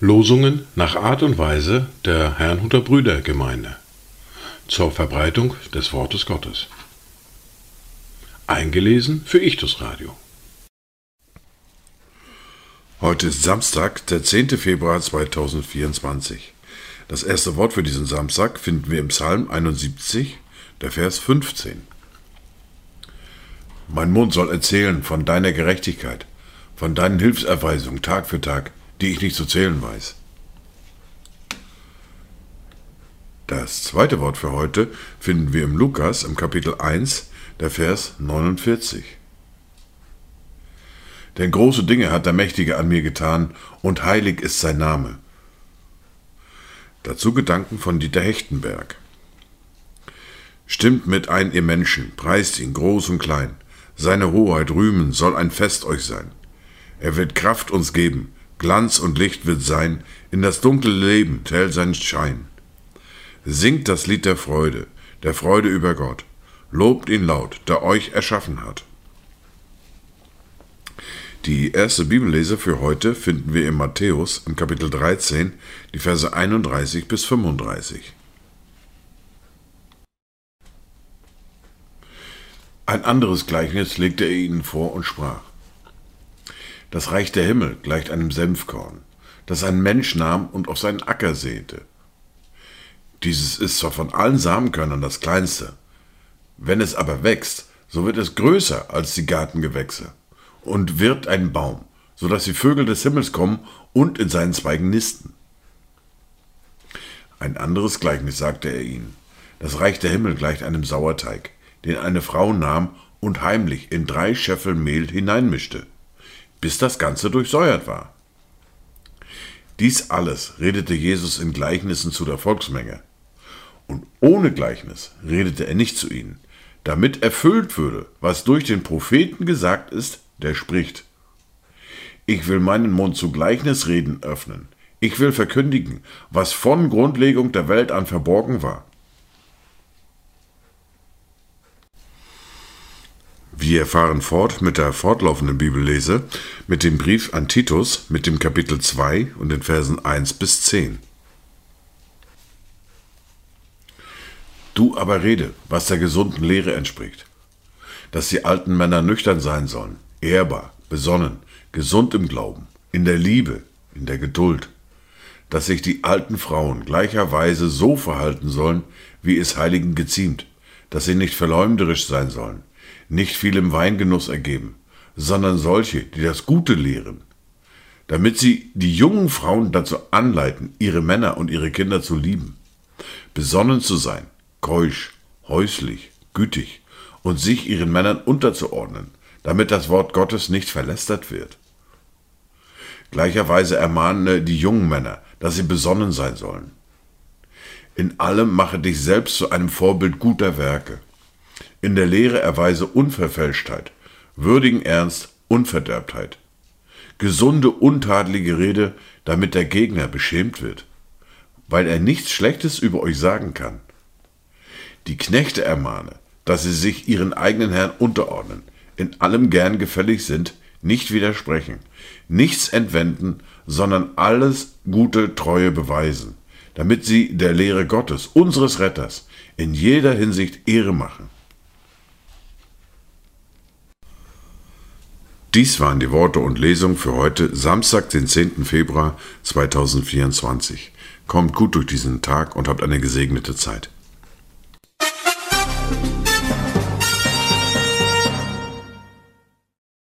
Losungen nach Art und Weise der Herrnhuter Brüdergemeinde zur Verbreitung des Wortes Gottes. Eingelesen für Ichtus Radio. Heute ist Samstag, der 10. Februar 2024. Das erste Wort für diesen Samstag finden wir im Psalm 71, der Vers 15. Mein Mund soll erzählen von deiner Gerechtigkeit, von deinen Hilfserweisungen Tag für Tag, die ich nicht zu zählen weiß. Das zweite Wort für heute finden wir im Lukas im Kapitel 1, der Vers 49. Denn große Dinge hat der Mächtige an mir getan, und heilig ist sein Name. Dazu Gedanken von Dieter Hechtenberg. Stimmt mit ein, ihr Menschen, preist ihn groß und klein. Seine Hoheit rühmen soll ein Fest euch sein. Er wird Kraft uns geben, Glanz und Licht wird sein, in das dunkle Leben tellt sein Schein. Singt das Lied der Freude, der Freude über Gott. Lobt ihn laut, der euch erschaffen hat. Die erste Bibellese für heute finden wir in Matthäus im Kapitel 13, die Verse 31 bis 35. Ein anderes Gleichnis legte er ihnen vor und sprach. Das Reich der Himmel gleicht einem Senfkorn, das ein Mensch nahm und auf seinen Acker säte. Dieses ist zwar von allen Samenkörnern das kleinste, wenn es aber wächst, so wird es größer als die Gartengewächse und wird ein Baum, so dass die Vögel des Himmels kommen und in seinen Zweigen nisten. Ein anderes Gleichnis sagte er ihnen. Das Reich der Himmel gleicht einem Sauerteig, den eine Frau nahm und heimlich in drei Scheffel Mehl hineinmischte bis das Ganze durchsäuert war. Dies alles redete Jesus in Gleichnissen zu der Volksmenge. Und ohne Gleichnis redete er nicht zu ihnen, damit erfüllt würde, was durch den Propheten gesagt ist, der spricht. Ich will meinen Mund zu Gleichnisreden öffnen. Ich will verkündigen, was von Grundlegung der Welt an verborgen war Wir fahren fort mit der fortlaufenden Bibellese, mit dem Brief an Titus, mit dem Kapitel 2 und den Versen 1 bis 10. Du aber rede, was der gesunden Lehre entspricht, dass die alten Männer nüchtern sein sollen, ehrbar, besonnen, gesund im Glauben, in der Liebe, in der Geduld, dass sich die alten Frauen gleicherweise so verhalten sollen, wie es Heiligen geziemt, dass sie nicht verleumderisch sein sollen, nicht viel im Weingenuss ergeben, sondern solche, die das Gute lehren, damit sie die jungen Frauen dazu anleiten, ihre Männer und ihre Kinder zu lieben, besonnen zu sein, keusch, häuslich, gütig und sich ihren Männern unterzuordnen, damit das Wort Gottes nicht verlästert wird. Gleicherweise ermahne die jungen Männer, dass sie besonnen sein sollen. In allem mache dich selbst zu einem Vorbild guter Werke in der Lehre erweise Unverfälschtheit, würdigen Ernst, Unverderbtheit. Gesunde, untadelige Rede, damit der Gegner beschämt wird, weil er nichts Schlechtes über euch sagen kann. Die Knechte ermahne, dass sie sich ihren eigenen Herrn unterordnen, in allem gern gefällig sind, nicht widersprechen, nichts entwenden, sondern alles gute Treue beweisen, damit sie der Lehre Gottes, unseres Retters, in jeder Hinsicht Ehre machen. Dies waren die Worte und Lesungen für heute, Samstag, den 10. Februar 2024. Kommt gut durch diesen Tag und habt eine gesegnete Zeit.